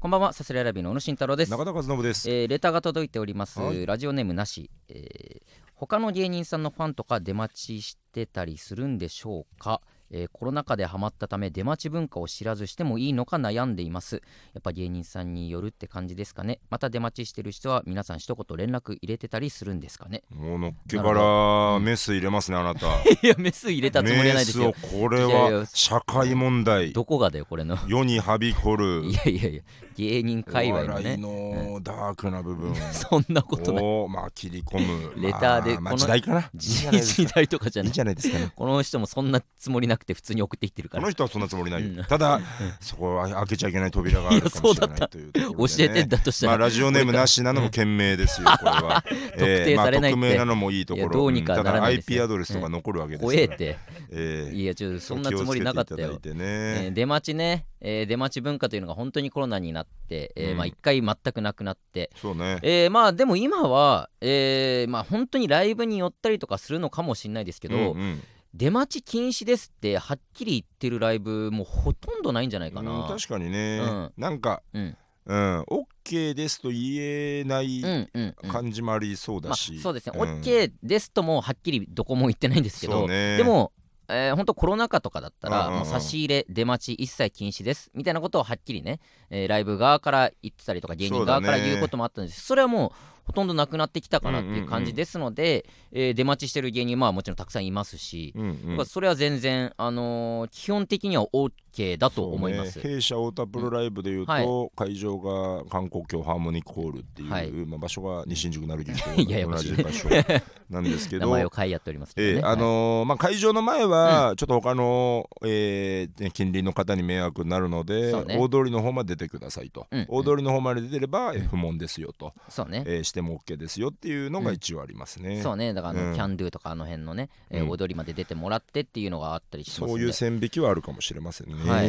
こんばんは、サスレラビの小野慎太郎です。中田和信です。えーレターが届いております、はいラジオネームなし、えー他の芸人さんのファンとか出待ちしてたりするんでしょうか、えーコロナ禍でハマったため出待ち文化を知らずしてもいいのか悩んでいます。やっぱ芸人さんによるって感じですかね。また出待ちしてる人は皆さん一言連絡入れてたりするんですかね。もうのっけからメス入れますねあなた。いやメス入れたつもりはないですよ。メスをこれは社会問題。どこがだよこれの。世にはびこる。いやいやいや芸人お界隈のね。のダークな部分。そんなことない。をまあ切り込む。レターでまあ時代かな。いい時代とかじゃない。いいじゃないですかね。この人もそんなつもりなくて普通に送ってきてるから。この人はそんなつもりない。うん。ただそこは開けちゃいけない扉があるかもしれないという教えてんだとしたら、まあラジオネームなしなのも賢明ですよ これは。特定されないってまあ匿名なのもいいところ。どうにかただならないですよ IP アドレスとか残るわけですから。怖えって。ええ。いやちょっとそんなつもりなかったよ。ね。えー出待ちね、えー出待ち文化というのが本当にコロナになって、えーうんまあ一回全くなくなって、そうね。えーまあでも今は、えーまあ本当にライブに寄ったりとかするのかもしれないですけど、うんうん出待ち禁止ですってはっきり言ってるライブもうほとんどないんじゃないかうんな。確かにね、うん。なんか、うん。うん、OK ですと言えないうんうんうん。感じもありそうまあ、だし、そうですね、うん。OK ですともはっきりどこも言ってないんですけど、ね。でも、えー、本当コロナ禍とかだったら、う差し入れ出待ち一切禁止ですみたいなことをはっきりね、えーライブ側から言ってたりとか芸人側から言うこともあったんです。それはもうほとんどなくなってきたかなっていう感じですので、えー出待ちしてる芸人まあもちろんたくさんいますし、うんうんそれは全然、あのー基本的には OK だと思います。ね。弊社太田プロライブでいうと、はい。会場が韓国郷ハーモニックホールっていう、はい。まあ、場所が西新宿鳴木 ややと同じ場所なんですけ名ど前を変えやっておりますね。ええあのーまあ、会場の前はちょっと他の、えーね近隣の方に迷惑になるので、ね。大通りの方まで出てくださいと、うん大通りの方まで出てれば F 門ですよと、そうね。えーしても OK ですよっていうのが一応ありますね、そうね、だからあの、うん。キャンドゥとかあの辺のね、えーうん。踊りまで出てもらってっていうのがあったりします。そういう線引きはあるかもしれませんね、はい。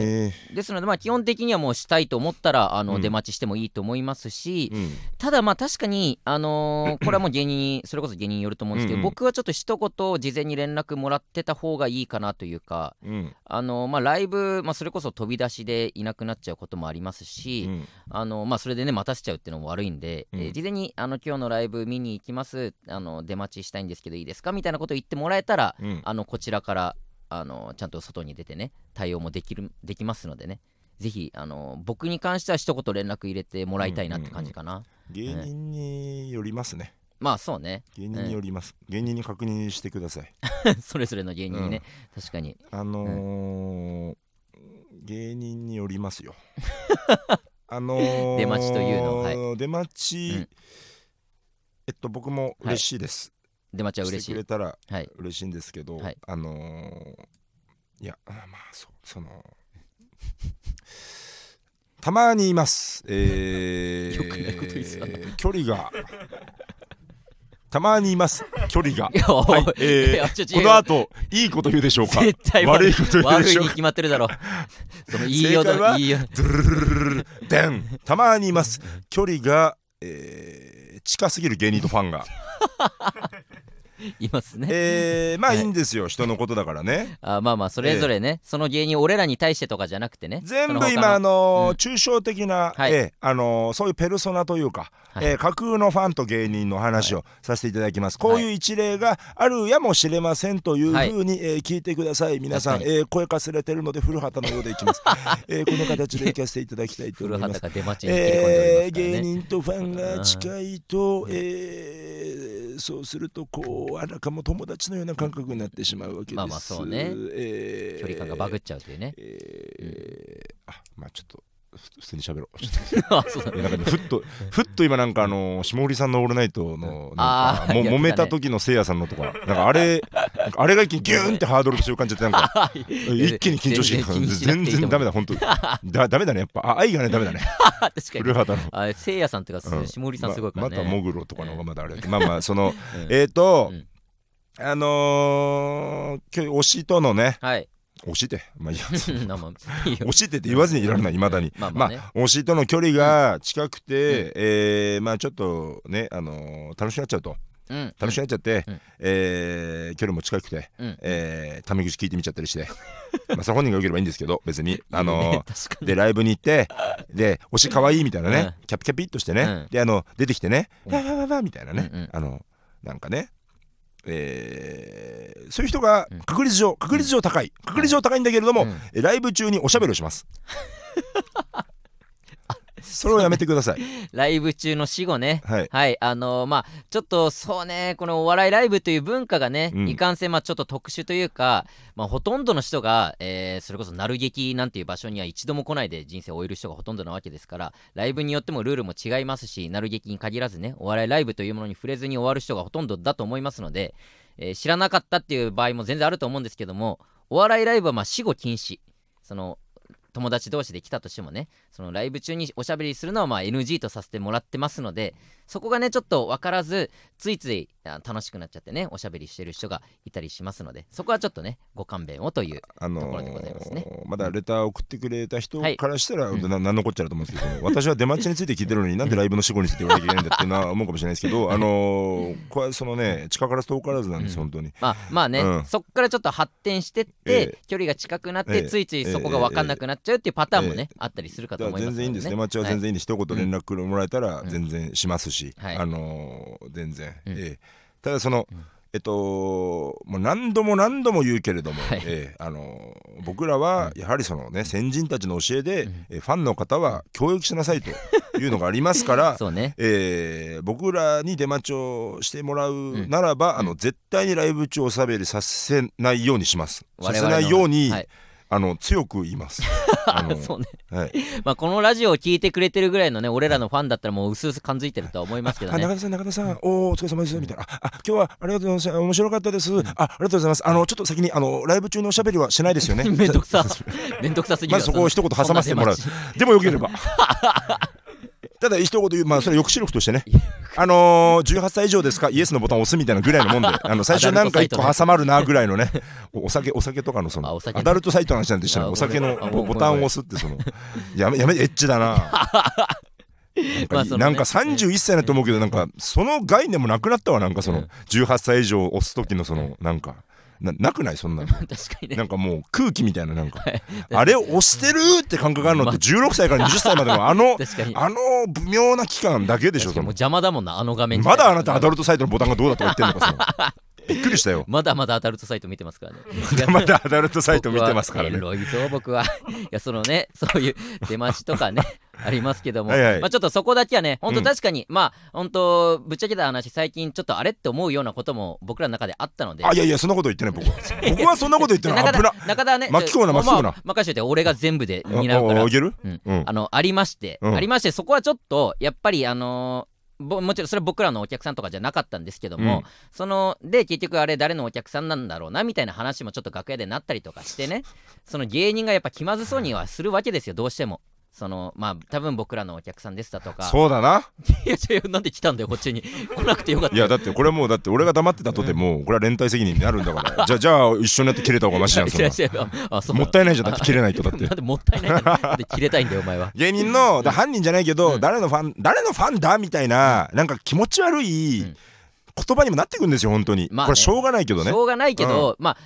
ですので、まあ、基本的にはもうしたいと思ったらあの、うん。出待ちしてもいいと思いますし、うん。ただまあ確かに、あのー これはもう芸人にそれこそ芸人によると思うんですけど、うんうん。僕はちょっと一言事前に連絡もらってた方がいいかなというか、うん。あのーまあ、ライブ、まあ、それこそ飛び出しでいなくなっちゃうこともありますうし、ん。あのまあ、それでね待たせちゃうっていうのも悪いんで、うん。えー事前にあの今日のライブ見に行きます。あの出待ちしたいんですけどいいですか？みたいなことを言ってもらえたら、うん。あのこちらからあのちゃんと外に出てね対応もできるできますのでね。ぜひあの僕に関しては一言連絡入れてもらいたいなって感じかな、芸人によりますね。まあそうね。芸人によります、芸人に確認してください。それぞれの芸人にね、確かに。あのー芸人によりますよ。あのー出待ちというの。は出待ち、うんえっと僕も嬉しいです、出待ちは嬉ししていくれたらはい。嬉しいんですけど、はい。あのーいやあまあそうその たまにいます、えー、距離が。たまにいます距離が。この後いいこと言うでしょうか？絶対悪いこと言う悪いにでしょうか？決まってるだろその言いよう正解はだ言いようドゥルルルルルルデンたまにいます距離が、えー近すぎる芸人とファンが。いますね。えー、まあはい。いいんですよ。人のことだからね。あまあまあそれぞれね、その芸人俺らに対してとかじゃなくてね。全部今あの抽象的な、はい。えーあのーそういうペルソナというか、はい。えー架空のファンと芸人の話をさせていただきます、こういう一例があるやもしれませんというふうに、えー聞いてください。皆さん、確かえー声かすれてるので古畑のようでいきます、えーこの形でいかせていただきたいと思古います。畑が出待ちに切り込んでおりますからえー芸ね、人とファンが近いと、えーそうするとこうあらかも友達のような感覚になってしまうわけです。まあまあそうね。えー。距離感がバグっちゃうというね。えー。あまあちょっとふ普通に喋ろう。なんかねふっとふっと今なんかあの霜降りさんのオールナイトのなんかもあーやってたね。揉めた時のせいやさんのとか。なんかあれなんかあれが一気にギューンってハードルとして浮かんじてなんか 一気に緊張して全然ダメだ本当。だダメだねやっぱ。あ愛がねダメだね。確かに。古畑の。あせいやさんっていうか、うん。下りさんすごいからね、ままたモグロとかの方がまだあれだけど。まあまあそのうん。えっとうん。あのー今日推しとのねはい推しって。まあいいやまあまあいいよ推しってって言わずにいられないいまだに。ままあまあね、あ推しとの距離が近くて、えーまあちょっとね、あのー楽しくなっちゃうと。うん。楽しくなっちゃって、うん。えー距離も近くて、うん。えータメ口聞いてみちゃったりして。まあそれ本人が良ければいいんですけど別に。あのねー でライブに行ってで推し可愛いみたいなね、うキャピキャピっとしてね、うん。であの出てきてね、うん。わわわわみたいなね、うんうん。あのなんかねえーそういう人がうん。確率上確率上高い。確率上高いんだけれども、うん。えライブ中におしゃべりをしますそれをやめてください。ライブ中の死後ね。はい。はい。あのーまあちょっとそうねこのお笑いライブという文化がね、うん。いかんせんまあちょっと特殊というか、まあ、ほとんどの人が、えーそれこそ鳴る劇なんていう場所には一度も来ないで人生を終える人がほとんどなわけですからライブによってもルールも違いますし鳴る劇に限らずねお笑いライブというものに触れずに終わる人がほとんどだと思いますので、えー知らなかったっていう場合も全然あると思うんですけどもお笑いライブはまあ死後禁止。その友達同士で来たとしてもねそのライブ中におしゃべりするのはまあ NG とさせてもらってますのでそこがねちょっと分からずついついあ楽しくなっちゃってねおしゃべりしてる人がいたりしますのでそこはちょっとねご勘弁をというあのところでございますね。ーまだレター送ってくれた人はいからしたら、うんななんのこっちゃだと思うんですけど、私は出待ちについて聞いてるのになんでライブの死後について言わなきゃいけないんだっていうのは思うかもしれないですけど、あのーこれはそのね近からず遠からずなんです、うん。本当に。まあまあね、うん。そっからちょっと発展してって、ええ。距離が近くなって、ええ。ついついそこが分かんなくなっちゃうっていうパターンもね、えあったりするかと思いますね、全然いいんです、出待ちは全然いい。んで、一言連絡もらえたらうん。全然しますし、はい。あのー全然、うん。ええ。ただその、うん。えっともう何度も何度も言うけれども、はい。ええあのー僕らはやはりそのね先人たちの教えで、うん。えファンの方は教育しなさいというのがありますから そうね。えー僕らに出待ちをしてもらうならば、あの絶対にライブ中おしゃべりさせないようにします。させないように、はいあの強く言います。そうね。はい、まあこのラジオを聞いてくれてるぐらいのね俺らのファンだったらもう薄々感づいてるとは思いますけどね。あ中田さん中田さん、おーお疲れ様ですみたいな。ああ今日はありがとうございます。面白かったです、あありがとうございます。あのちょっと先にあのライブ中のおしゃべりはしないですよね。めんどくさ。めんどくさすぎる。まずそこを一言挟ませてもらう。でもよければただ一言言うまあそれは抑止力としてね。あのー、18歳以上ですかイエスのボタンを押すみたいなぐらいのもんであの 最初なんか一個挟まるなぐらいのねおお酒お酒とかのそのアダルトサイトの話なんでしたらあお酒のボタンを押すってそのやめやめエッチだな。なんか,、なんか31歳だと思うけどなんかその概念もなくなったわなんかその18歳以上押す時のそのなんかななくない？そんなの。確かにね。なんかもう空気みたいななんか。あれを押してるって感覚があるのって16歳から20歳までのあの あの微妙な期間だけでしょもう邪魔だもんなあの画面まだあなたアダルトサイトのボタンがどうだとか言ってんのかそのびっくりしたよ。まだまだアダルトサイト見てますからね。まだアダルトサイト見てますからね。エロいぞ僕は。いやそのねそういう出待ちとかね ありますけども。はいはい。まあちょっとそこだけはね本うん。当確かに、まあ本当ぶっちゃけた話最近ちょっとあれって思うようなことも僕らの中であったので。あいやいやそんなこと言ってない僕は。僕はそんなこと言ってない。中田中田はね巻き込むな巻き込むな。まあ任せて俺が全部で担うから。ああげる？うん。うん。あのありまして、うん。ありましてそこはちょっとやっぱりあのーぼもちろんそれは僕らのお客さんとかじゃなかったんですけども、うん。そので結局あれ誰のお客さんなんだろうなみたいな話もちょっと楽屋でなったりとかしてね。その芸人がやっぱ気まずそうにはするわけですよどうしてもそのまあ多分僕らのお客さんですだとか。そうだな。いや違うなんで来たんだよこっちに。来なくてよかった。いやだってこれもうだって俺が黙ってたとてもこれは連帯責任になるんだから。じゃあじゃあ一緒になって切れた方がマシじゃんそん そう。もったいないじゃん。だって切れないとだって。なんでもったいないなんで切れたいんだよお前は。芸人のだ犯人じゃないけど、うん。誰のファン誰のファンだみたいな、なんか気持ち悪いうん。言葉にもなってくんですよ本当に、まあね。これしょうがないけどね。しょうがないけど、まあ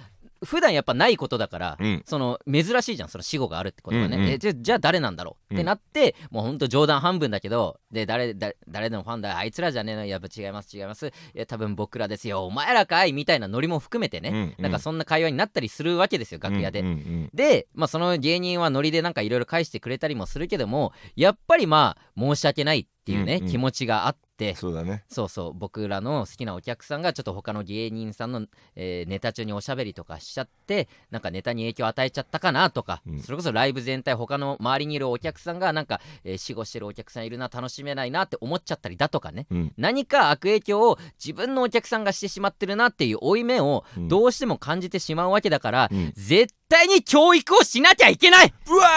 普段やっぱないことだから、うん。その珍しいじゃんその死後があるってことがね、うんうん。えじゃじゃあ誰なんだろう、うんってなってもうほんと冗談半分だけどで誰だ誰のファンだあいつらじゃねえのやっぱ違います違います。いや多分僕らですよお前らかいみたいなノリも含めてね、うんうん。なんかそんな会話になったりするわけですよ楽屋で、うんうん。で、まあ、その芸人はノリでなんかいろいろ返してくれたりもするけどもやっぱりまあ申し訳ないっていうね、うんうん。気持ちがあってそうだね。そうそう僕らの好きなお客さんがちょっと他の芸人さんの、えーネタ中におしゃべりとかしちゃってなんかネタに影響を与えちゃったかなとか、うん。それこそライブ全体他の周りにいるお客さんがなんか、えー死後してるお客さんいるな楽しめないなって思っちゃったりだとかね。うん。何か悪影響を自分のお客さんがしてしまってるなっていう負い目をうん。どうしても感じてしまうわけだから、うん。絶対に教育をしなきゃいけない。うわ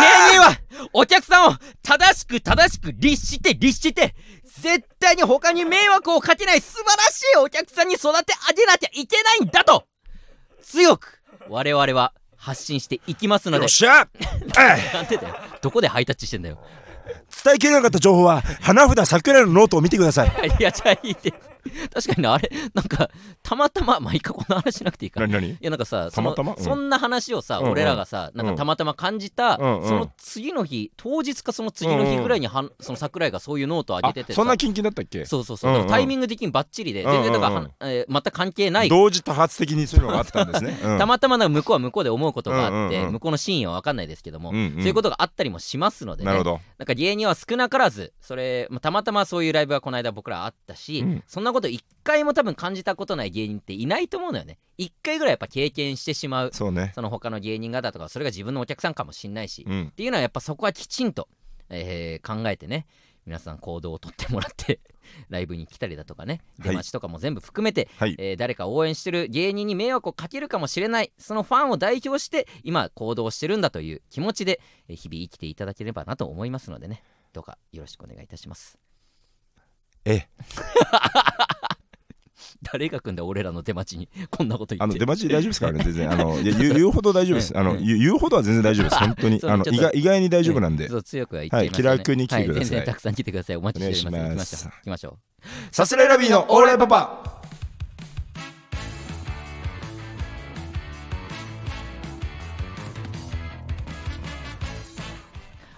芸人はお客さんを正しく正しく律して律して絶対に他に迷惑をかけない素晴らしいお客さんに育て上げなきゃいけないんだと。強く我々は発信していきますので。よっしゃ。え なんでだよ。どこでハイタッチしてんだよ。い伝えきれなかった情報は花札桜井のノートを見てください。いやじゃあいいって 確かにねあれなんかたまたままあいいかこの話しなくていいか。い何？何やなんかさそのたまたま？うん。そんな話をさ、うんうん。俺らがさなんかたまたま感じた、うんうん。その次の日当日かその次の日ぐらいにはん、その桜井がそういうノートを上あげててさ。そんなキンキンだったっけ？そうそうそう、うんうん。だからタイミング的にバッチリで、全然だからはん、えー全く関係ない。同時多発的にそういうのがあったんですね、うん。たまたまなんか向こうは向こうで思うことがあって、うんうんうん。向こうの真意は分かんないですけども、うんうん。そういうことがあったりもしますのでね。なるほど。なんか芸人は少なからずそれ、まあたまたまそういうライブがこの間僕らあったし、うん。そんなこと一回も多分感じたことない芸人っていないと思うのよね。一回ぐらいやっぱ経験してしまう。そうね。その他の芸人方とかそれが自分のお客さんかもしんないし、っうん。ていうのはやっぱそこはきちんと、えー考えてね。皆さん行動をとってもらって ライブに来たりだとかね。はい。出待ちとかも全部含めて、はい。えー誰か応援してる芸人に迷惑をかけるかもしれない。そのファンを代表して今行動してるんだという気持ちでえー日々生きていただければなと思いますのでね。どうかよろしくお願いいたしますええ。誰が来んだ俺らの出待ちにこんなこと言って。あの出待ち大丈夫ですからね全然。あのいや言う言うほど大丈夫です。あの言う言うほどは全然大丈夫です。本当に。あの意外意外に大丈夫なんで。そう強くは言っちゃいね、はい気楽に来てください。は全然たくさん来てください。お待ちしております。行きましょう。さすらいラビーのオーライパパ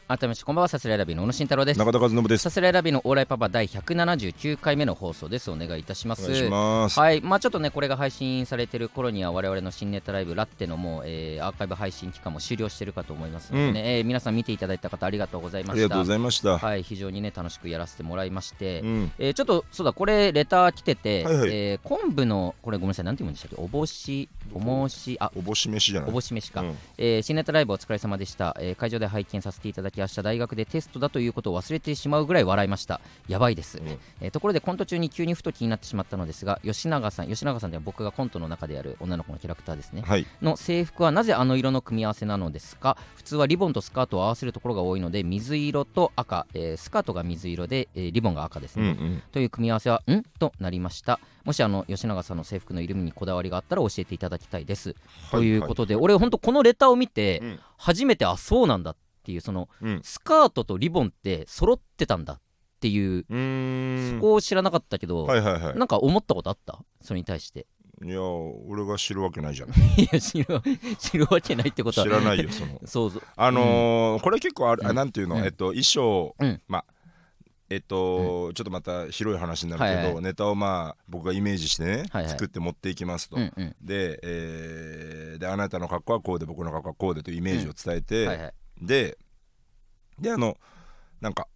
改めましてこんばんはさすらいラビーの小野慎太郎です。中田和信です。さすらいラビーのオーライパパ第179回目の放送です。お願いいたします。お願いします。はい。まあちょっとねこれが配信されてる頃には我々の新ネタライブラッテのもう、えーアーカイブ配信期間も終了してるかと思いますのでね、えー皆さん見ていただいた方ありがとうございました。ありがとうございました。はい。非常にね楽しくやらせてもらいまして、うん。えーちょっとそうだこれレター来てて、はいはい。えー昆布のこれごめんなさいなんて言うんでしたっけ？おぼしおもしあおぼし飯じゃない。おぼし飯か、うん。えー新ネタライブお疲れ様でした、えー会場で拝見させていただき明日大学でテストだということを忘れてしまうぐらい笑いました。やばいです、うん。えーところでコント中に急にふと気になってしまったのですが吉永さん吉永さんでは僕がコントの中でやる女の子のキャラクターですね。はい。の制服はなぜあの色の組み合わせなのですか？普通はリボンとスカートを合わせるところが多いので水色と赤、えースカートが水色で、えーリボンが赤ですね、うんうん。という組み合わせはん？となりました。もしあの吉永さんの制服の色味にこだわりがあったら教えていただきたいです、ということで俺本当このレターを見て、うん。初めてあそうなんだっていうそのうん。スカートとリボンって揃ってたんだっていう、そこを知らなかったけど、はいはいはい。なんか思ったことあった？それに対して。いや俺が知るわけないじゃん。いや知る 知るわけないってことは。知らないよその。そうそう。あのーこれ結構ある、あうん。なんていうの、うん。えっと衣装、うん。まあえっと、ちょっとまた広い話になるけど、はいはいネタをまあ僕がイメージしてね、はいはい。作って持っていきますと、うんうん。で,、えーであなたの格好はこうで僕の格好はこうでというイメージを伝えて、はいはいでであのなんか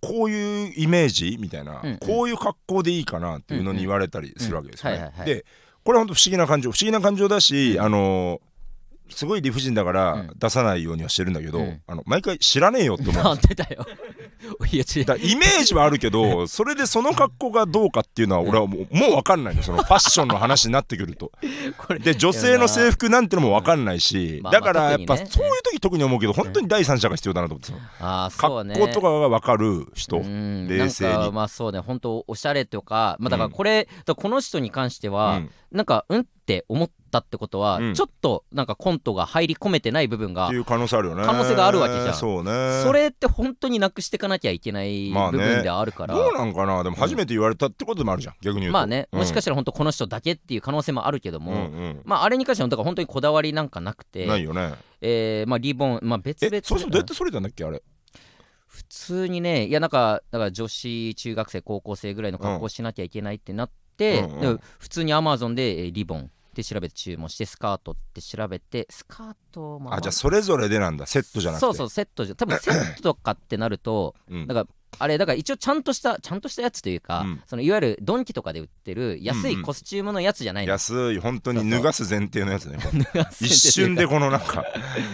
こういうイメージみたいな、うんうん。こういう格好でいいかなっていうのに言われたりするわけですよね。でこれは本当不思議な感情不思議な感情だし、あのすごい理不尽だからうん。出さないようにはしてるんだけど、うん。あの毎回知らねえよって思うなんでだよいや違う。だイメージはあるけどそれでその格好がどうかっていうのは俺はもうもう分かんないのそのファッションの話になってくると。これで女性の制服なんてのも分かんないし、まあだからやっぱまあ特にねそういう時特に思うけど本当に第三者が必要だなと思ってさああそうね。格好とかが分かる人、うん。冷静に。なんかまあそうね。本当おしゃれとかまあだからこれ、だからこの人に関しては、うん。なんかうんって思ったってことは、うん。ちょっとなんかコントが入り込めてない部分がっていう可能性あるよね。可能性があるわけじゃん。そうね。それって本当になくしていかなきゃいけないまあね。部分ではあるから、どうなんかな？でも初めて言われたってことでもあるじゃん。逆に言うと。まあね、もしかししたら本当この人だけっていう可能性もあるけども、うんうんまああれに関してはだから本当にこだわりなんかなくて。ないよね。えーまあリボンまあ別々。えそうそうどうやってそれたんだっけあれ？普通にねいやなんかだから女子中学生高校生ぐらいの格好しなきゃいけないってなって、うんうん。で普通にアマゾンでえーリボンって調べて注文してスカートって調べてスカートもあじゃあそれぞれでなんだ。セットじゃなくて。そうそうセットじゃ多分セットとかってなるとうん。だからあれだから一応ちゃんとしたちゃんとしたやつというか、うん。そのいわゆるドンキとかで売ってる安うんうん。いコスチュームのやつじゃないの、安い本当に 脱がす前提のやつね一一瞬でこのなんか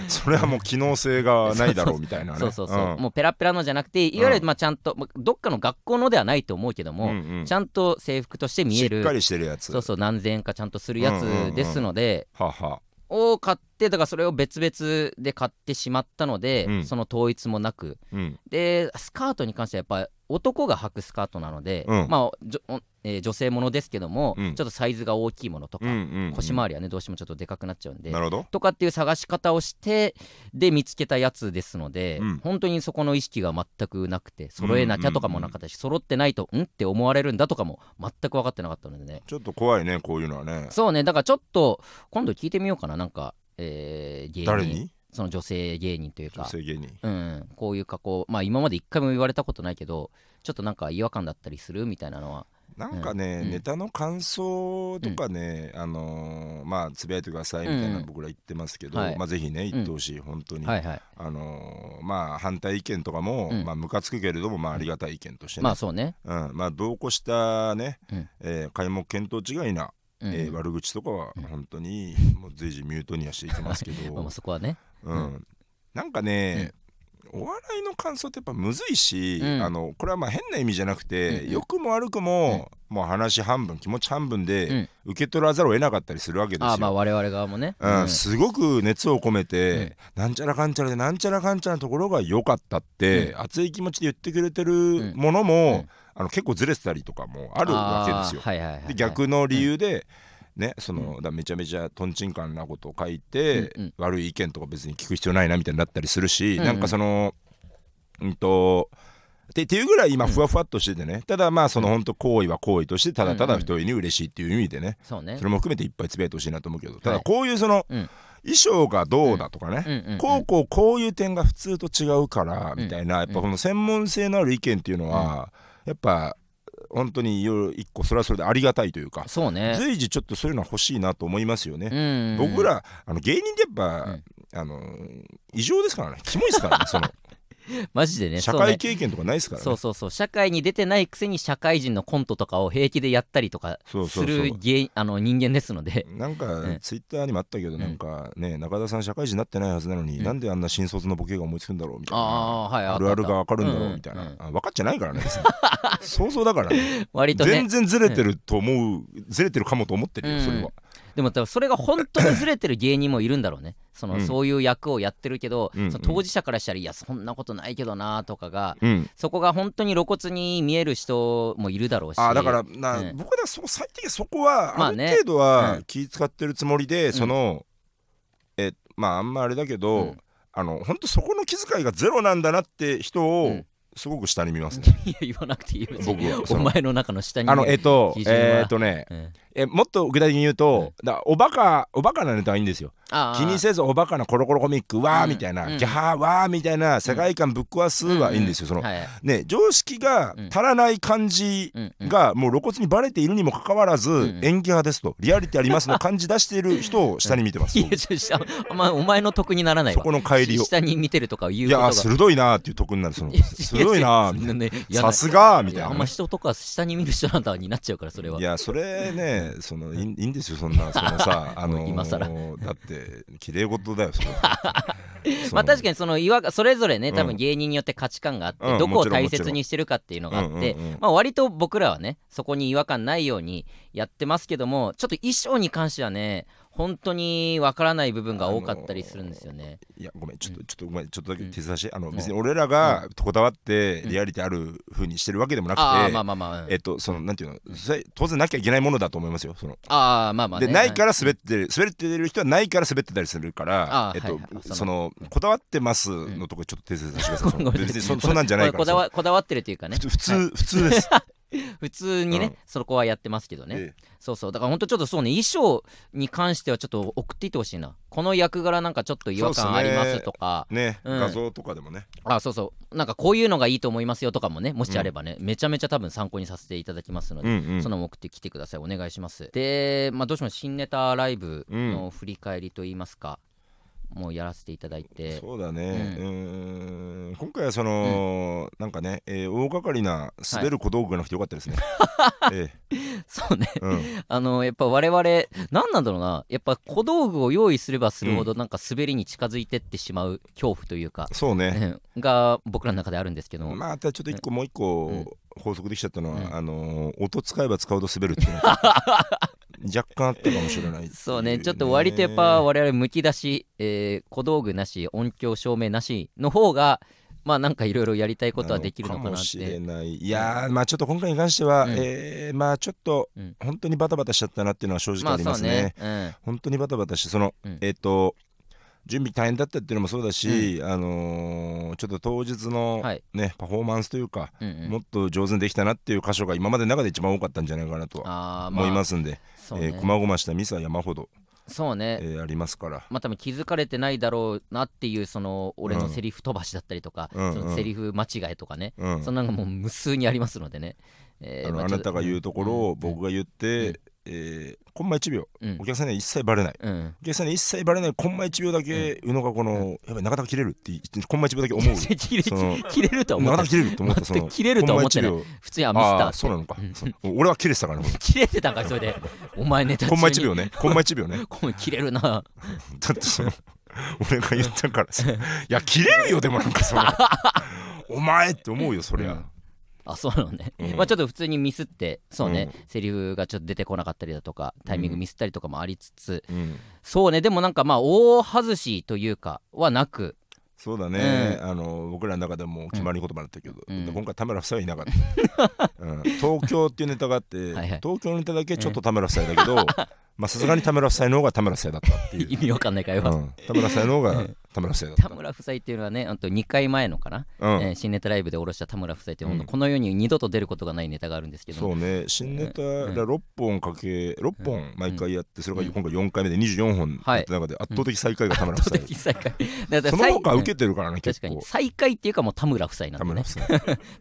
それはもう機能性がないだろうみたいなね。そうそうそう、ん。もうペラペラのじゃなくていわゆうん。るまあちゃんと、まあどっかの学校のではないと思うけども、うんうん。ちゃんと制服として見えるしっかりしてるやつ。そうそう何千円かちゃんとするやうんうんうん。つですので、ははを買ってだからそれを別々で買ってしまったので、うん。その統一もなく。うん。でスカートに関してはやっぱ男が履くスカートなので、うん。まあじょおえー女性ものですけども、うん。ちょっとサイズが大きいものとか、うんうんうん。腰回りはねどうしてもちょっとでかくなっちゃうんでなるほど。とかっていう探し方をしてで見つけたやつですので、うん。本当にそこの意識が全くなくて揃えなきゃとかもなかったし、揃ってないとん？って思われるんだとかも全く分かってなかったのでね。ちょっと怖いねこういうのはね。そうねだからちょっと今度聞いてみようかななんか、えー芸人。誰に？その女性芸人という女か性芸人。うん、こういう加工まあ今まで一回も言われたことないけどちょっとなんか違和感だったりするみたいなのは。なんかね、うん。ネタの感想とかね、あのーまあつぶやいてくださいみたいなうん僕ら言ってますけど、はい。まあぜひね言ってほしい、本当に、はいはい。あのーまあ反対意見とかも、うん。まあムカつくけれどもまあありがたい意見としてね、まあそうね、うん、まあ同行したね、うん。えー皆目見当違いな、うん。えー悪口とかはうん。本当にもう随時ミュートにはしていきますけど、まあまあそこはねうん、なんかね、お笑いの感想ってやっぱむずいし、うん。あのこれはまあ変な意味じゃなくて、良くも悪くも、もう話半分気持ち半分うでん。受け取らざるを得なかったりするわけですよ。ああまあ我々側もね、うん。すごく熱を込めて、なんちゃらかんちゃらでなんちゃらかんちゃらのところが良かったって、熱い気持ちで言ってくれてるものも、うん。あの結構ずれてたりとかもあるわけですよ。あーはいはいはい、はい、で逆の理由で、ねそのだめちゃめちゃとんちんかんなことを書いて、うんうん。悪い意見とか別に聞く必要ないなみたいになったりするし、うんうん。なんかそのうんとってっていうぐらい今ふわふわっとしててね、ただまあその本当行為は行為としてただただ一重に嬉しいっていう意味でね、そうね。それも含めていっぱいつぶやいてほしいなと思うけどただはい。こういうそのうん。衣装がどうだとかね、うん。うんうんこうこうこういう点が普通と違うからみたいな、うんやっぱこの専門性のある意見っていうのは、やっぱ本当にいろいろ一個それはそれでありがたいというか、そうね。随時ちょっとそういうのは欲しいなと思いますよね。うん。僕らあの芸人ってやっぱ、うん。あの異常ですからね。キモいですからねその マジでね社会経験とかないですからね。そうそうそう。社会に出てないくせに社会人のコントとかを平気でやったりとかする芸あの人間ですので。なんか、ん。ツイッターにもあったけど、なんかね中田さん社会人になってないはずなのに、うん。なんであんな新卒のボケが思いつくんだろうみたいなあーはいあるあるが分かるんだろううんみたいな、うん。あ分かっちゃないからね 想像だからね。割とね。全然ずれてると思う、ずれてるかもと思ってるよ、うんそれはでも多分それが本当にずれてる芸人もいるんだろうね。その、うん。そういう役をやってるけど、うんうん。その当事者からしたらいやそんなことないけどなとかがうん。そこが本当に露骨に見える人もいるだろうし。あだからな、うん。僕はそ最低限そこはあるまあね程度うはん。気使ってるつもりで、そのえまああんまあれだけど、うん。あの本当そこの気遣いがゼロなんだなって人うをん。すごく下に見ますね、いや言わなくていいよ僕お前の中の下にあのえっとえっとねうんえもっと具体的に言うと、だおバカおバカなネタはいいんですよ。気にせずおバカなコロコロコミックわーうんみたいな、うん。ギャハーわーみたいな世界観ぶっ壊すはいいんですよ、そのはい。ね常識が足らない感じうんうん。がもう露骨にバレているにもかかわらず、ん演技派ですとリアリティありますの感じ出している人を下に見てます、いやちょちょお前お前の得にならないわ。そこの帰りを。下に見てるとか言ういことがや鋭いなーっていう得になるその鋭いなさすがーみいやあんたいな。ね、ま人とか下に見る人なんだになっちゃうからそれは。いやそれねそのいいいいんですよそんなそのさ あのー今更。だって綺麗事だよそれ まあ確かにその違和感それぞれねうん。多分芸人によって価値観があって、うんどこを大切にしてるかっていうのがあって、うんうんうん。まあ割と僕らはねそこに違和感ないようにやってますけどもちょっと衣装に関してはね本当にわからない部分が多かったりするんですよね。いやごめんちょっとちょっとごめんちょっとだけ手伝わして、あのん。別に俺らがこだわってリアリティある風にしてるわけでもなくて、まあまあまあ、うん。えっとそのなんていうの当然なきゃいけないものだと思いますよその。ああまあまあ、ね、でないから滑ってる滑ってる人はないから滑ってたりするからえっとはいはい。そのこだわってますのとこちょっと手伝い。そのごめん別にそそんなんじゃないからこだわこだわってるというかね。普通普通普通です 普通にね、うん。そこはやってますけどね、えそうそう。だから本当ちょっとそうね衣装に関してはちょっと送っていってほしいな。この役柄なんかちょっと違和感ありますとか。えねうん。画像とかでもね。あそうそう。なんかこういうのがいいと思いますよとかもねもしあればね、めちゃめちゃ多分参考にさせていただきますので、うんうん。そのまま送ってきてください。お願いします。でまあどうしましょう。新ネタライブの振り返りといいますか、もうやらせていただいて。そうだね、うーん。今回はその、なんかね、えー大掛かりな滑る小道具がなくてよかったですね。えそうね。えうん、あのやっぱ我々何なんだろうな。やっぱ小道具を用意すればするほどなんか滑りに近づいてってしまう恐怖というか、そうね。うん。が僕らの中であるんですけど、まあ、あとはちょっと一個、もう一個法則できちゃったのは、うん。あのー音使えば使うと滑るっていう 若干あったかもしれないっていそうね。ちょっと割とやっぱ我々むき出し、えー小道具なし音響照明なしの方がまあなんかいろいろやりたいことはできるのかなっもしれてない。いやーまあちょっと今回に関しては、うん。えーまあちょっとうん。本当にバタバタしちゃったなっていうのは正直まありますね,、ね。うん。本当にバタバタしてその、うん。えっ、と準備大変だったっていうのもそうだし、あのーちょっと当日の、はい。ねパフォーマンスというか、うんうん。もっと上手にできたなっていう箇所が今までの中で一番多かったんじゃないかなとはあー思いますんで、そうね。えー、細々したミスは山ほど、そうね。えーありますから。まあ多分気づかれてないだろうなっていうその俺のセリフ飛ばしだったりとか、うん。そのセリフ間違いとかね、うん。そんなのがもう無数にありますのでね、えーああなたが言うところを僕が言って、うんえーコンマ1秒。うん。お客さんには一切バレない。うん。お客さんに一切バレない。コンマ1秒だけ宇野がこの、やばい中田が切れるって言ってコンマ1秒だけ思う 切れるとは思って中田が切れると思ったその 切れるとは思ってない。コンマ1秒。普通にあミスターそうなのか、俺は切れてたからね切れてたんかそれで。お前ネタコンマ1秒ね。コンマ1秒ね。切れるな。だってその俺が言ったからさ。いや切れるよでもなんかそのお前って思うよそりゃ、うんあそうなのね、うん。まあちょっと普通にミスってそうね、うセリフがちょっと出てこなかったりだとかタイミングミスったりとかもありつつ、うん。そうね。でもなんかまあ大外しというかはなくそうだね、あの僕らの中でも決まり言葉だったけど、うん。今回田村夫妻はいなかった、うん、東京っていうネタがあって東京のネタだけちょっと田村夫妻だけど まあさすがに田村夫妻の方が田村夫妻だったっていう、意味わかんない会話、うん、田村夫妻の方が田村夫妻だった。田村夫妻っていうのはねあと2回前のかな、うん。えー新ネタライブで下ろした田村夫妻ってこの世に二度と出ることがないネタがあるんですけどそうね。新ネタうん。が6本かけ6本毎回やってそれが今回4回目で24本やった中で圧倒的最下位が田村夫妻、的再開だからその他最受けてるからね結確かに。構。最下位っていうかもう田村夫妻なんでね。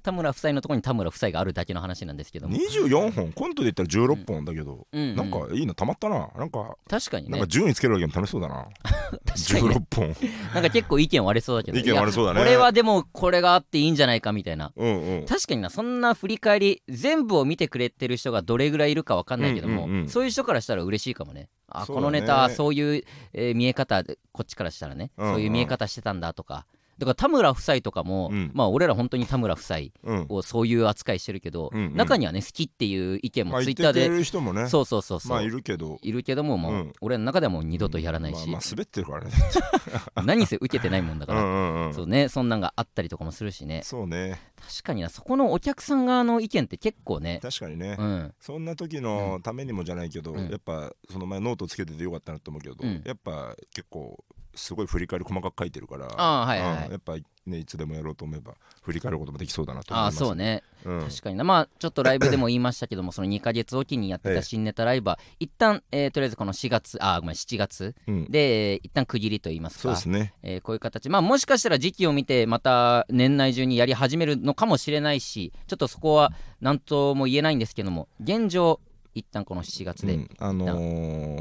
田村夫妻。のところに田村夫妻があるだけの話なんですけども、24本。コントで言ったら16本だけど、うんうん。なんかいいのたまったな。なんか確かにね。なんか順位つけるだけでも楽しそうだな。確かにね。16本。なんか結構意見割れそうだけど意見割れそうだね。これはでもこれがあっていいんじゃないかみたいな。うんうん。確かになそんな振り返り全部を見てくれてる人がどれぐらいいるかわかんないけども、うんうんうん。そういう人からしたら嬉しいかもねあね。このネタそういう、えー見え方でこっちからしたらね、うんうん。そういう見え方してたんだとかだから田村夫妻とかも、うん。まあ俺ら本当に田村夫妻うん。をそういう扱いしてるけど、うんうん。中にはね好きっていう意見もツイッターで、る人もね。そうそうそうそう、まあいるけど。いるけどももう、うん。俺らの中ではもう二度とやらないし、まあまあ滑ってるからね。何せ受けてないもんだから、うんうんうん。そうねそんなんがあったりとかもするしね。そうね。確かになそこのお客さん側の意見って結構ね。確かにね。うん。そんな時のためにもじゃないけどうん。やっぱその前ノートつけててよかったなと思うけどうん。やっぱ結構すごい振り返り細かく書いてるからあーはいはいやっぱねいつでもやろうと思えば振り返ることもできそうだなと思いああますそうね、うん。確かにな。まあちょっとライブでも言いましたけども その2ヶ月おきにやってええ。た新ネタライブは一旦、えーとりあえずこの4月あーごめん7月うん。で、えー一旦区切りと言いますか。そうですね。えーこういう形。まあもしかしたら時期を見てまた年内中にやり始めるのかもしれないしちょっとそこは何とも言えないんですけども現状一旦この7月で、うん。あのー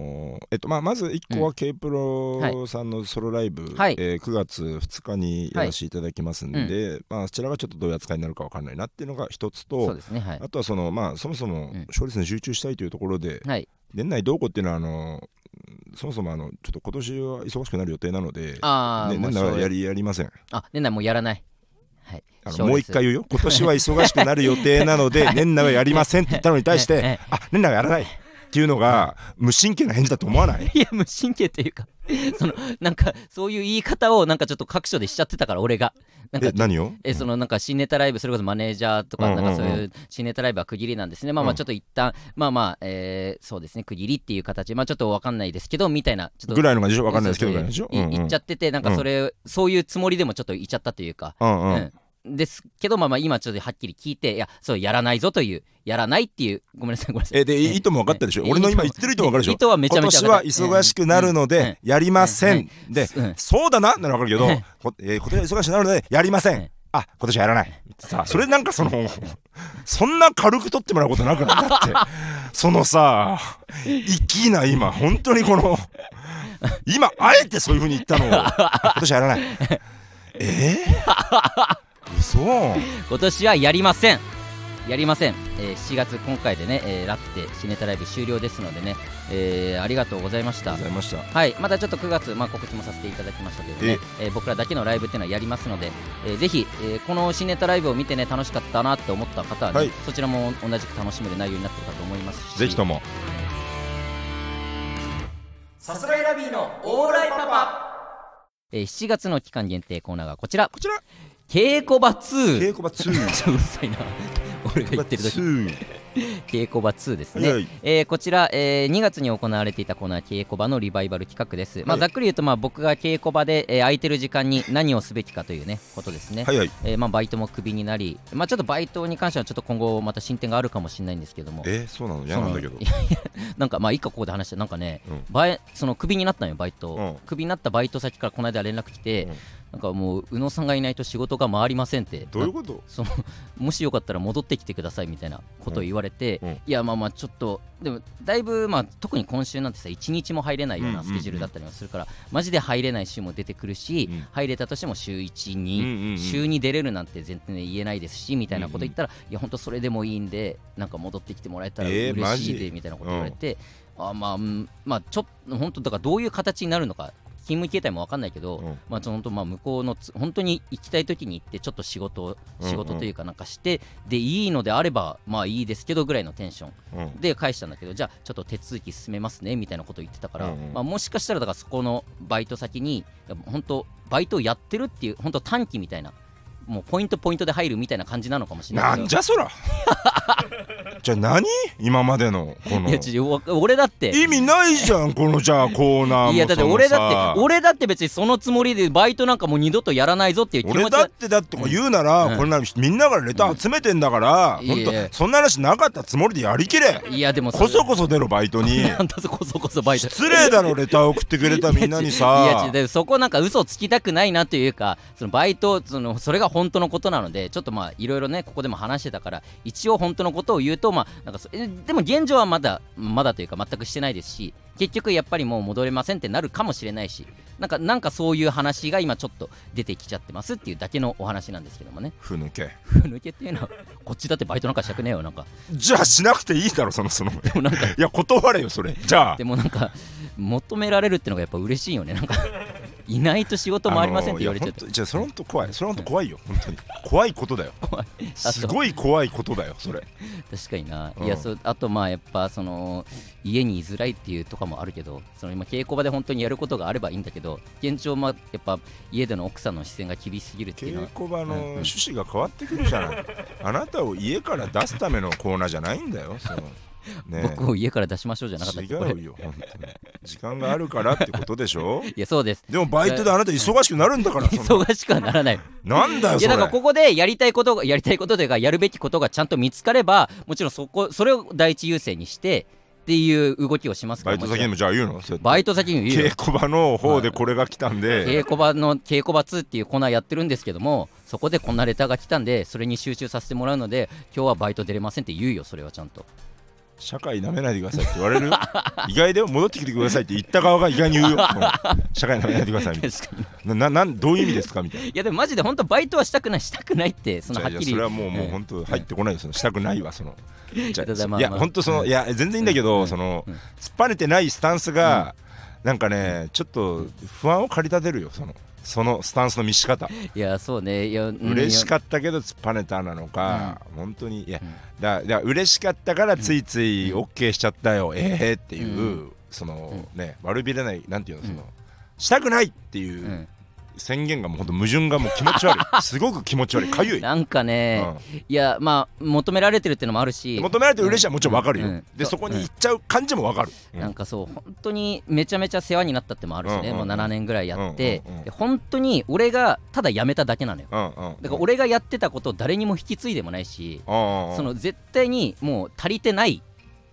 えっとまあ、まず1個は K プロさんのソロライブ、はい。えー9月2日にやらせていただきますんで、まあ、そちらがちょっとどういう扱いになるか分かんないなっていうのが一つそうとですねはい。あとはその、まあ、そもそもうん。勝率に集中したいというところで、はい。年内どうこうっていうのはあのそもそもあのちょっと今年は忙しくなる予定なので、ああ、ね、年内はやりやりません。あ年内もうやらない。はい。あのもう一回言うよ。今年は忙しくなる予定なので年内はやりませんって言ったのに対しええてあ年内はやらないっていうのが無神経な返事だと思わない？いや無神経というか そのなんかそういう言い方をなんかちょっと各所でしちゃってたから俺が。なんかえ何を？えそのなんか新ネタライブそれこそマネージャーとかうんうんうん。んなかそういう新ネタライブは区切りなんですね。まあまうん。あちょっと一旦まあまあえーそうですね区切りっていう形。まあちょっとわかんないですけどみたいなちょっとぐらいのがでしょ？分かんないですけどぐらいでしょ？い言っちゃっててなんかそれそういうつもりでもちょっと言っちゃったというか。うんうん。うんですけどまあまあ今ちょっとはっきり聞いていやそうやらないぞというやらないっていうごめんなさいごめんなさい。えで意図も分かったでしょ。俺の今言ってる意図も分かるでしょ。意図はめちゃめちゃ今年は忙しくなるのでやりません。でうんそうだななら分かるけどえー今年は忙しくなるのでやりませうん。んあ今年はやらない。さあそれなんかそのそんな軽く取ってもらうことなくない？だって そのさ粋な今本当にこの今あえてそういうふうに言ったのを今年はやらない。えー、嘘。今年はやりません。やりません、えー7月今回でね、えーラッテ新ネタライブ終了ですのでね、えーありがとうございました。ました。はい、またちょっと9月、まあ、告知もさせていただきましたけどね、えー僕らだけのライブっていうのはやりますので、えーぜひ、えーこの新ネタライブを見てね楽しかったなって思った方はね、はい。そちらも同じく楽しめる内容になってるかと思いますし。ぜひとも。さすらいラビーのオーライパパ、えー7月の期間限定コーナーがこちら。こちら稽古場2稽古場2 ちょっとうるさいな。俺が言ってる時2稽古場2ですね、はいはい。えーこちら、えー2月に行われていたコーナー稽古場のリバイバル企画です、まあ、はいざっくり言うとまあ僕が稽古場で、えー空いてる時間に何をすべきかというねことですね、はいはい。えーまあ、バイトもクビになり、まあ、ちょっとバイトに関してはちょっと今後また進展があるかもしれないんですけども。えーそうなの？嫌なんだけど。なんかまあいいかここで話してなんかね、うん。バイそのクビになったのよバイト、うん。クビになったバイト先からこの間連絡来て、うんなんかもう宇野さんがいないと仕事が回りませんって。どういうこと？そのもしよかったら戻ってきてくださいみたいなことを言われて、うん。うんいやまあまあちょっとでもだいぶまあ特に今週なんてさ1日も入れないようなスケジュールだったりもするから、マジで入れない週も出てくるし、うん。入れたとしても週1に、うんうんうん。週に出れるなんて全然言えないですしみたいなこと言ったら、いや本当それでもいいんでなんか戻ってきてもらえたらえー嬉しいでみたいなこと言われて、あまあうんまあちょっと本当だからどういう形になるのか勤務形態も分かんないけど、うん。まあちょっとまあ向こうのつ本当に行きたい時に行ってちょっと仕事仕事というかなんかして、でいいのであればまあいいですけどぐらいのテンション。うん。で返したんだけどじゃあちょっと手続き進めますねみたいなことを言ってたから、うんうん。まあ、もしかしたらだからそこのバイト先に本当バイトをやってるっていう本当短期みたいなもうポイントポイントで入るみたいな感じなのかもしれない。なんじゃそら。じゃあ何？今までのこの。いや俺だって。意味ないじゃんこのじゃあコーナーもいやだって俺ださって俺だって別にそのつもりでバイトなんかもう二度とやらないぞっていう気持ちは。俺だってだって言うなら、うん。これなみんながレター集めてんだから、うんほんといやいやそんな話なかったつもりでやりきれ。いやでもこそこそ出ろバイトに。こそこそバイト失礼だろレター送ってくれたみんなにいやさ違うでそこなんか嘘つきたくないなというかそのバイトそのそれが本当のことなのでちょっとまあいろいろねここでも話してたから一応本当のことを言うとまあなんかでも現状はまだまだというか全くしてないですし結局やっぱりもう戻れませんってなるかもしれないしなんかなんかそういう話が今ちょっと出てきちゃってますっていうだけのお話なんですけどもね。ふ抜け。ふ抜けっていうのはこっちだってバイトなんかしたくねえよなんか。じゃあしなくていいだろそのそのでもなんかいや断れよそれ。じゃあ。でもなんか求められるってのがやっぱ嬉しいよねなんかいないと仕事回りませんって言われちゃうとあのいやほんとじゃあそれほんと怖い。それほんと怖いよ本当に。怖いことだよ。すごい怖いことだよそれ。確かにな、うん。いやそうあとまあやっぱその家に居づらいっていうとかもあるけどその今稽古場で本当にやることがあればいいんだけど現状まあやっぱ家での奥さんの視線が厳しすぎるっていうのは。稽古場の趣旨が変わってくるじゃない。あなたを家から出すためのコーナーじゃないんだよそのね。え僕を家から出しましょうじゃなかったっ違うよ本当に。時間があるからってことでしょ？いやそうです。でもバイトであなた忙しくなるんだから忙しくはならない。なんだよいやだからここでやりたいことがやりたいことというかやるべきことがちゃんと見つかればもちろんそこそれを第一優先にしてっていう動きをしますからバイト先にもじゃあ言うのバイト先に言うよ。稽古場の方でこれが来たんで。稽古場の稽古場2っていうコーナーやってるんですけどもそこでこんなレターが来たんでそれに集中させてもらうので今日はバイト出れませんって言うよそれはちゃんと社会なめないでくださいって言われる？意外だよ戻ってきてくださいって言った側が意外に言うよ。うん社会なめないでくださいみたいな。ななんどういう意味ですかみたいな。いやでもマジで本当バイトはしたくないしたくないってそのはっきり。それはもうもううん。本当入ってこないよそのしたくないわその。じゃ いや本当そのいや全然いいんだけどそのうん。突っ張ねてないスタンスがなんかねちょっと不安を駆り立てるよそのそのスタンスの見し方。いやそうね。いやうん。嬉しいかったけど突っぱねたなのか、本当に。いやうん。だだ嬉しかったからついつい OK しちゃったよ、ええっていう、うそのね悪びれないなんていうのその、したくないっていうう、ん宣言がもうほんと矛盾がもう気持ち悪い。すごく気持ち悪い。かゆい、なんかね、いやまあ求められてるっていうのもあるし。求められて嬉しいはもちろんわかるよ、うん。でそこに行っちゃう感じもわかる、うん。なんかそう本当にめちゃめちゃ世話になったってもあるしね、うんうんうん。もう7年ぐらいやって、うんうんうん。で本当に俺がただ辞めただけなのよ。うんうんだから俺がやってたことを誰にも引き継いでもないし、うんうん。その絶対にもう足りてない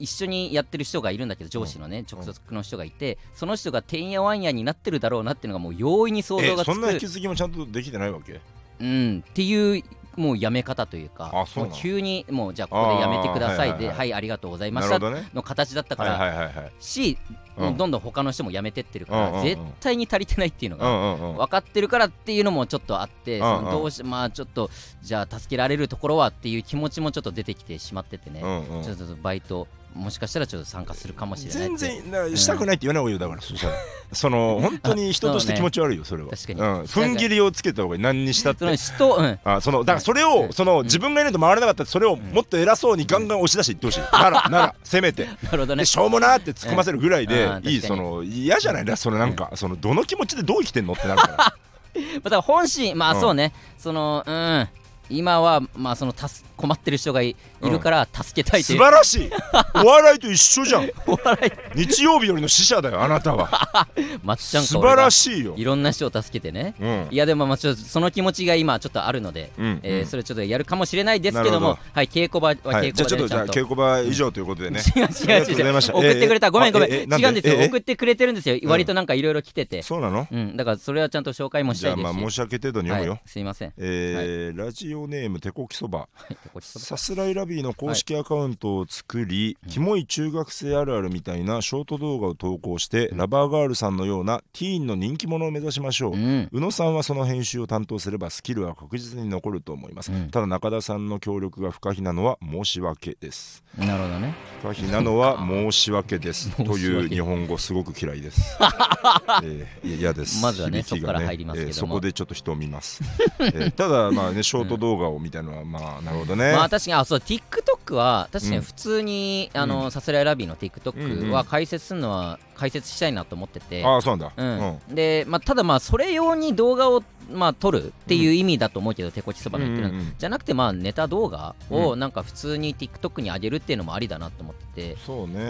一緒にやってる人がいるんだけど上司のね直属の人がいてその人がてんやわんやになってるだろうなっていうのがもう容易に想像えがつく。そんな引き継ぎもちゃんとできてないわけ？うん、っていうもうやめ方というかあそうなの？もう急にもうじゃあここでやめてくださいではいありがとうございましたの形だったかはいら、はいはいはい。し、どんどん他の人も辞めてってるから、絶対に足りてないっていうのうが分かってるからっていうのもちょっとあって、そのどうしまあちょっとじゃあ助けられるところはっていう気持ちもちょっと出てきてしまっててね、ちょっとバイトもしかしたらちょっと参加するかもしれない全然だからしたくないって言わない方がいいよだからそしたら。その本当に人として気持ち悪いよそれは。確かにうん。踏ん切りをつけた方がいい何にしたって。人、うん、あそのだからそれうんをその自分がいないと回らなかったらそれをもっと偉そうにガンガン押し出していってほしい。ならならせめて。なるほどね。でしょうもなって突っ込ませるぐらいでうん。いいその嫌じゃない？だそのなんかそのどの気持ちでどう生きてんのってなるから。だから本心まあうんそうね、そのうん今はまあそのたす困ってる人がいいるから助けたいと素いう、晴らしい。お笑いと一緒じゃん。お笑い。日曜日よりの死者だよあなたは。まっちゃんか素晴らししいよ。いいろんな人を助けてね。うん。いやでもまあちょっとその気持ちが今ちょっとあるので、うんえーうんそれちょっとやるかもしれないですけどもなるほど。はい稽古場は稽はい、じゃあちょっと。じゃあ古場でちゃんと稽古場以上ということでね。違う違うありがとう。ございました送ってくれた、ええごめんごめん、あええなん違うんですよ、ええ送ってくれてるんですよ、割となんかいろいろ来てて、そうなの？うん、だからそれはちゃんと紹介もしじゃあたいですし、まあ申し訳程度に読むよ、はい、すいません、えーラジオネームてこきそば。さすらいラビーの公式アカウントを作り、キモい中学生あるあるみたいなショート動画を投稿して、ラバーガールさんのようなティーンの人気者を目指しましょう、うん、宇野さんはその編集を担当すればスキルは確実に残ると思います、うん。ただ中田さんの協力が不可避なのは申し訳です。なるほどね、不可避なのは申し訳です。という日本語すごく嫌いです、えー嫌です。まずはね響きがそこから入りますけども。えーそこでちょっと人を見ます、えーただまあねショート動画をみたいなのはまあなるほどね、まあ確かに、あ、そう、TikTok は、確かに普通に、あの、さすらいラビーのうんう TikTok ん。は解説するのは、解説したいなと思ってて、ああそうなんだ、うん、で、まあ、ただまあそれ用に動画を、まあ、撮るっていう意味だと思うけど、手こちそばの言ってるの、うんうんうん。じゃなくてまあネタ動画うをなんか普通に TikTok に上げるっていうのもありだなと思ってて、そうね、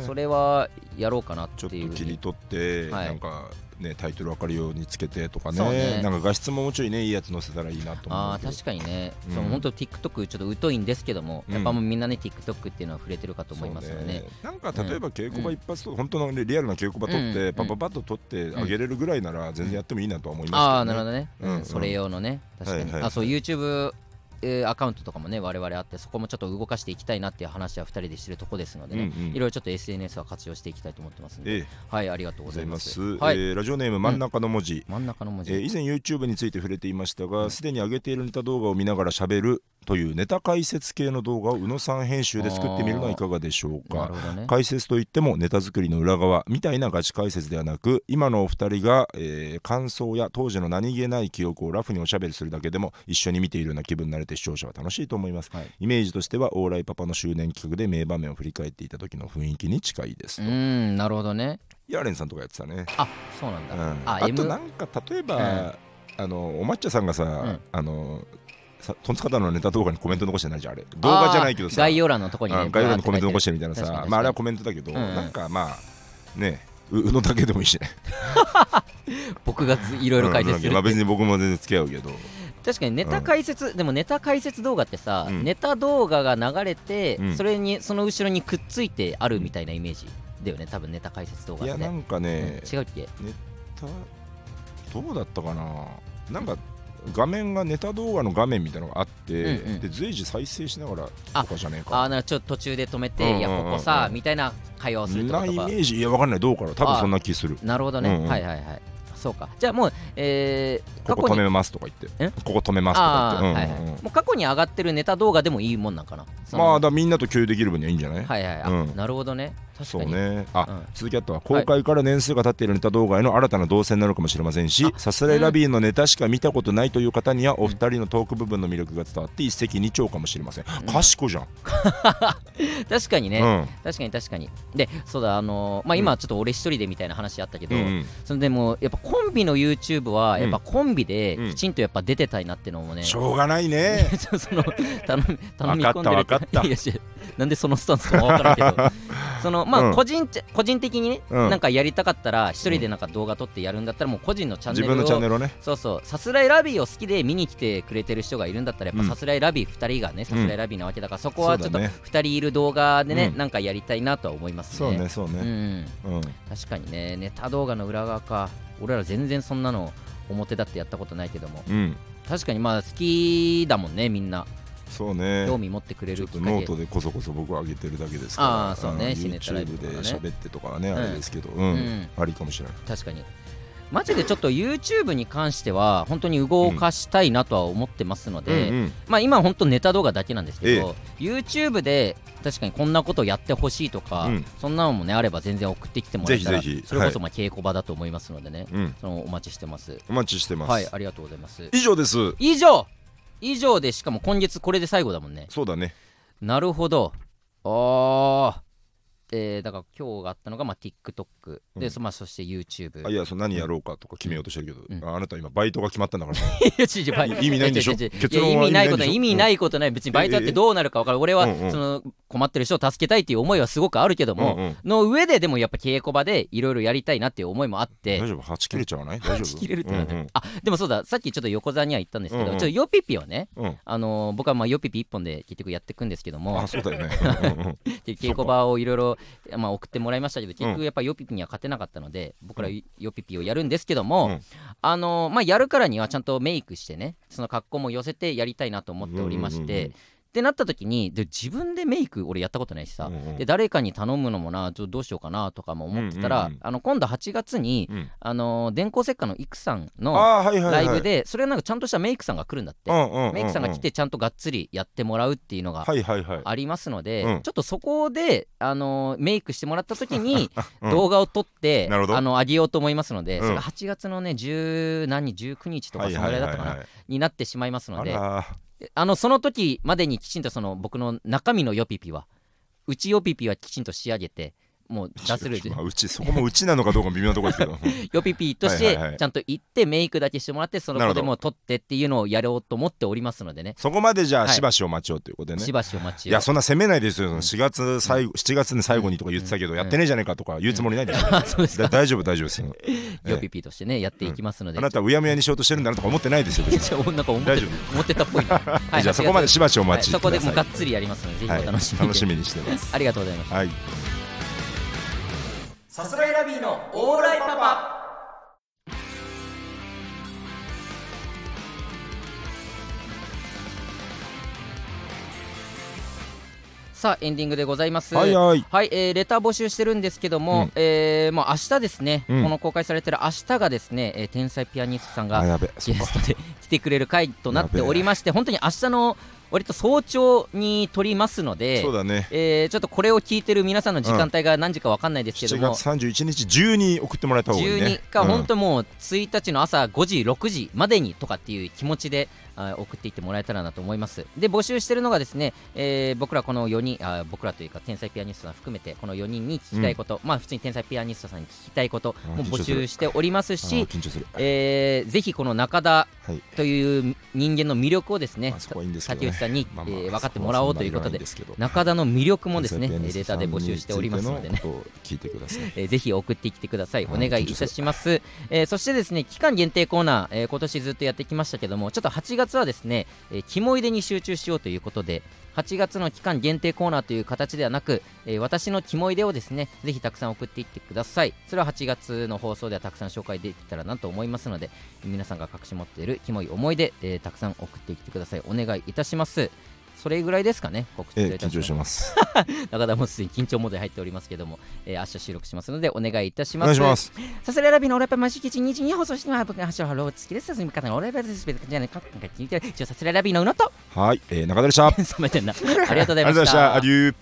うん、それはやろうかなちょってっいう。と切り取って、はい。なんかねタイトル分かるようにつけてとかね。ね。なんか画質ももうちょいねいいやつ載せたらいいなと思うあー確かにね、うん。その本当 TikTok ちょっと疎いんですけども、うん。やっぱもうみんなね TikTok っていうのは触れてるかと思いますよね。そうなんか例えば稽古場一発と、本当の、ね、リアルな稽古場撮って、うん。パパパッと撮ってあげれるぐらいなら全然やってもいいなとは思いますけど、ね。ああなるほどね、うん。うん。うんそれ用のね。確かに、はいはい。あそう YouTube えーアカウントとかもね我々あってそこもちょっと動かしていきたいなっていう話は2人でしてるとこですのでね、うんうん。いろいろちょっと SNS は活用していきたいと思ってますんで、ええ。はいありがとうごございます。す、はい、えーラジオネーム真ん中の文字、真ん中の文字、えー以前 YouTube について触れていましたがすでに上げているネタ動画を見ながら喋るというネタ解説系の動画を宇野さん編集で作ってみるのはいかがでしょうか。ね。解説といってもネタ作りの裏側みたいなガチ解説ではなく今のお二人が、えー感想や当時の何気ない記憶をラフにおしゃべりするだけでも一緒に見ているような気分になれて視聴者は楽しいと思います、はい。イメージとしてはオーライパパの周年企画で名場面を振り返っていた時の雰囲気に近いですと、うーんなるほどね。ヤーレンさんとかやってたね、あそうなんだ、うん、ああとなんか例えば、あのお抹茶さんがさ、ん。あのさトンツカタンのネタ動画にコメント残してないじゃんあれ。動画じゃないけどさ。概要欄のとこにねあ概要欄にコメント残してみたいなさまああれはコメントだけど、うん。うんなんかまあねう宇野だけでもいいしね。僕がずいろいろ解説するまあ別に僕も全然付き合うけど。確かにネタ解説、でもネタ解説動画ってさ、うん。ネタ動画が流れて、うん。それにその後ろにくっついてあるみたいなイメージだよね多分ネタ解説動画って。いやなんかね、うん。違うっけ？たどうだったかな？なんか画面がネタ動画の画面みたいなのがあって、うんうん。で随時再生しながらあとかじゃねえあかーなちょっと途中で止めて、うんうんうん。いやここさみたいな会話をするってこなイメとかージいやわかんない。どうかな。多分そんな気する。なるほどね、うんうん。はいはいはいそうか。じゃあもう、えー、ここ止めますとか言えって。ここ止めますとか言って、はいはいもう過去に上がってるネタ動画でもいいもんなんかな。まあだみんなと共有できる分にはいいんじゃない、はいはいあ、うん。なるほどね。確そうね。あ、うん。続きあとは公開から年数が経っているネタ動画への新たな動線なのかもしれませんし、さすらいラビーのネタしか見たことないという方にはお二人のトーク部分の魅力が伝わって一石二鳥かもしれません、賢じゃん、確かにね、うん。確かに確かに。でそうだあのーまあ今ちょっと俺一人でみたいな話あったけど、うんうん。そのでもやっぱコンビの YouTube はやっぱコンビでうん。きちんとやっぱ出てたいなってのもね、しょうがないね。その頼み頼み込んでるわかったわかった。いやなんでそのスタンスかわからんけど そのまあうん。個人,、個人的にね、うん。なんかやりたかったら一人でなんか動画撮ってやるんだったらもう個人のチャンネ自ルを分のチャンネルをね。そうそうさすらいラビーを好きで見に来てくれてる人がいるんだったらやっうん。ぱさすらいラビー2人がねさすらいラビーなわけだからそこはちょっとそうだね。2人いる動画でね、うん。なんかやりたいなとは思いますね。そうねそうね。ん。うん、確かにねネタ動画の裏側か。俺ら全然そんなの表だってやったことないけども。うん、確かにまあ好きだもんねみんなそうね。興味持ってくれちょっとノートでこそこそ僕は上げてるだけですから。あーそうね。YouTube で喋ってとかはね、うん。あれですけど。うん、うん。ありかもしれない。確かに。マジでちょっと YouTube に関しては本当に動かしたいなとは思ってますので、うんうん。まあ今は本当ネタ動画だけなんですけど、YouTube で確かにこんなことやってほしいとか、うん。そんなのもねあれば全然送ってきてもらえたらぜひぜひ。それこそまあ稽古場だと思いますのでね、うん、そのお待ちしてます。お待ちしてます、はいありがとうございます。以上です。以上以上でしかも今月これで最後だもんね。そうだね。なるほど。あー。えーだから今日があったのが、まあ、TikTok で、うん。そまあ、そして YouTube あいやその何やろうかとか決めようとしてるけど、うん。ああなた今バイトが決まったんだから いや違う違う。意味ないんでしょ？結論は意味ないことない意意味ないことない別にバイトやってどうなるか分からん。俺はうんうん。その困ってる人を助けたいっていう思いはすごくあるけども、うんうん。の上ででもやっぱ稽古場でいろいろやりたいなっていう思いもあって大丈夫？8切れちゃわない？大丈夫？切れるってなんだうんうん。あでもそうだ。さっきちょっと横澤には言ったんですけど、うんうん。ちょっとヨピピはねうん。あのー僕はまあヨピピ一本で結局やっていくんですけどもあそうだよね。うんうん。で稽古場をいろいろまあ送ってもらいましたけど結局やっぱヨピピには勝てなかったので僕らヨピピをやるんですけども、うん。あのーまあやるからにはちゃんとメイクしてねその格好も寄せてやりたいなと思っておりまして、うんうんうんうんってなった時にで自分でメイク俺やったことないしさ、うんうん。で誰かに頼むのもなちょっとどうしようかなとかも思ってたら、うんうんうん。あの今度8月に、うん。あのー電光石火のイクさんのあーはいはいはい。ライブで、それはなんかちゃんとしたメイクさんが来るんだって、うんうんうんうん。メイクさんが来てちゃんとがっつりやってもらうっていうのがはいはいはい。ありますので、うん。ちょっとそこで、あのーメイクしてもらった時に うん。動画を撮って、あの上げようと思いますので、うん。それが8月のね10何日19日とかそのぐらいだったかな、はいはいはいになってしまいますのであのその時までにきちんとその僕の中身のヨピピは内ヨピピはきちんと仕上げてもう出せるまあうちそこもうちなのかどうか微妙なところですけど。ヨピピとしてちゃんと行ってメイクだけしてもらってその子でも撮ってっていうのをやろうと思っておりますのでね。そこまでじゃあはい。しばしお待ちをということでね。しばしお待ちをいやそんな責めないですよ。その4月最後7月の最後にとか言ってたけどやってねえじゃねえかとか言うつもりない です大丈夫大丈夫です。よヨピピとしてねやっていきますので、あなたはうやむやにしようとしてるんだなとか思ってないですよなんか思って思ってたっぽいな、はじゃあそこまでしばしおはい待ちそこでもうがっつりやりますのでぜひいお楽しみに、楽しみにしてます。ありがとうございます。はいさすらいラビーのオーライパパ。さあエンディングでございます。はいはい。はい、えーレター募集してるんですけども、うん。えーもう明日ですね、うん。この公開されてる明日がですね、えー天才ピアニストさんがゲストで来てくれる回となっておりまして本当に明日の割と早朝に撮りますのでそうだね。えーちょっとこれを聞いてる皆さんの時間帯が何時か分かんないですけど7も、月31日中に送ってもらえた方がいいね。12か、うん。本当もう1日の朝5時、6時までにとかっていう気持ちであ送っていってもらえたらなと思います。で、募集してるのがですね、えー僕らこの4人あ、僕らというか天才ピアニストさん含めて、この4人に聞きたいこと、まあ普通に天才ピアニストさんに聞きたいことあも募集しておりますし、えーぜひこの中田はい。という人間の魅力をですねはい竹内さんに、まあまあえー分かってもらおうということで、中田の魅力もですね、天才レピアニストさんにーターで募集しておりますのでね。聞いてください。えーぜひ送ってきてください。おはい願いいたします。えーそしてですね、期間限定コーナー、えー今年ずっとやってきましたけども、ちょっと8月月はですね、えー、キモいでに集中しようということで、8月の期間限定コーナーという形ではなく、えー私のキモいでをですね、ぜひたくさん送っていってください。それは8月の放送ではたくさん紹介できたらなと思いますので、皆さんが隠し持っているキモい思い出、えーたくさん送っていってください。お願いいたします。それぐらいですかね、告知えー緊張してます 中田もすでに緊張モードに入っておりますけども、えー明日収録しますのでお願いいたしおます。願いしますさすらいラビのオレパマシキチニチに放送して。僕がハロー付きです。進み方がオレパです。じゃないか。なんか聞いてる。一応さすラビのうのと。はい、えー、中田でしたあり染めてんな。ありがとうございまし。がとうございましたたアデュー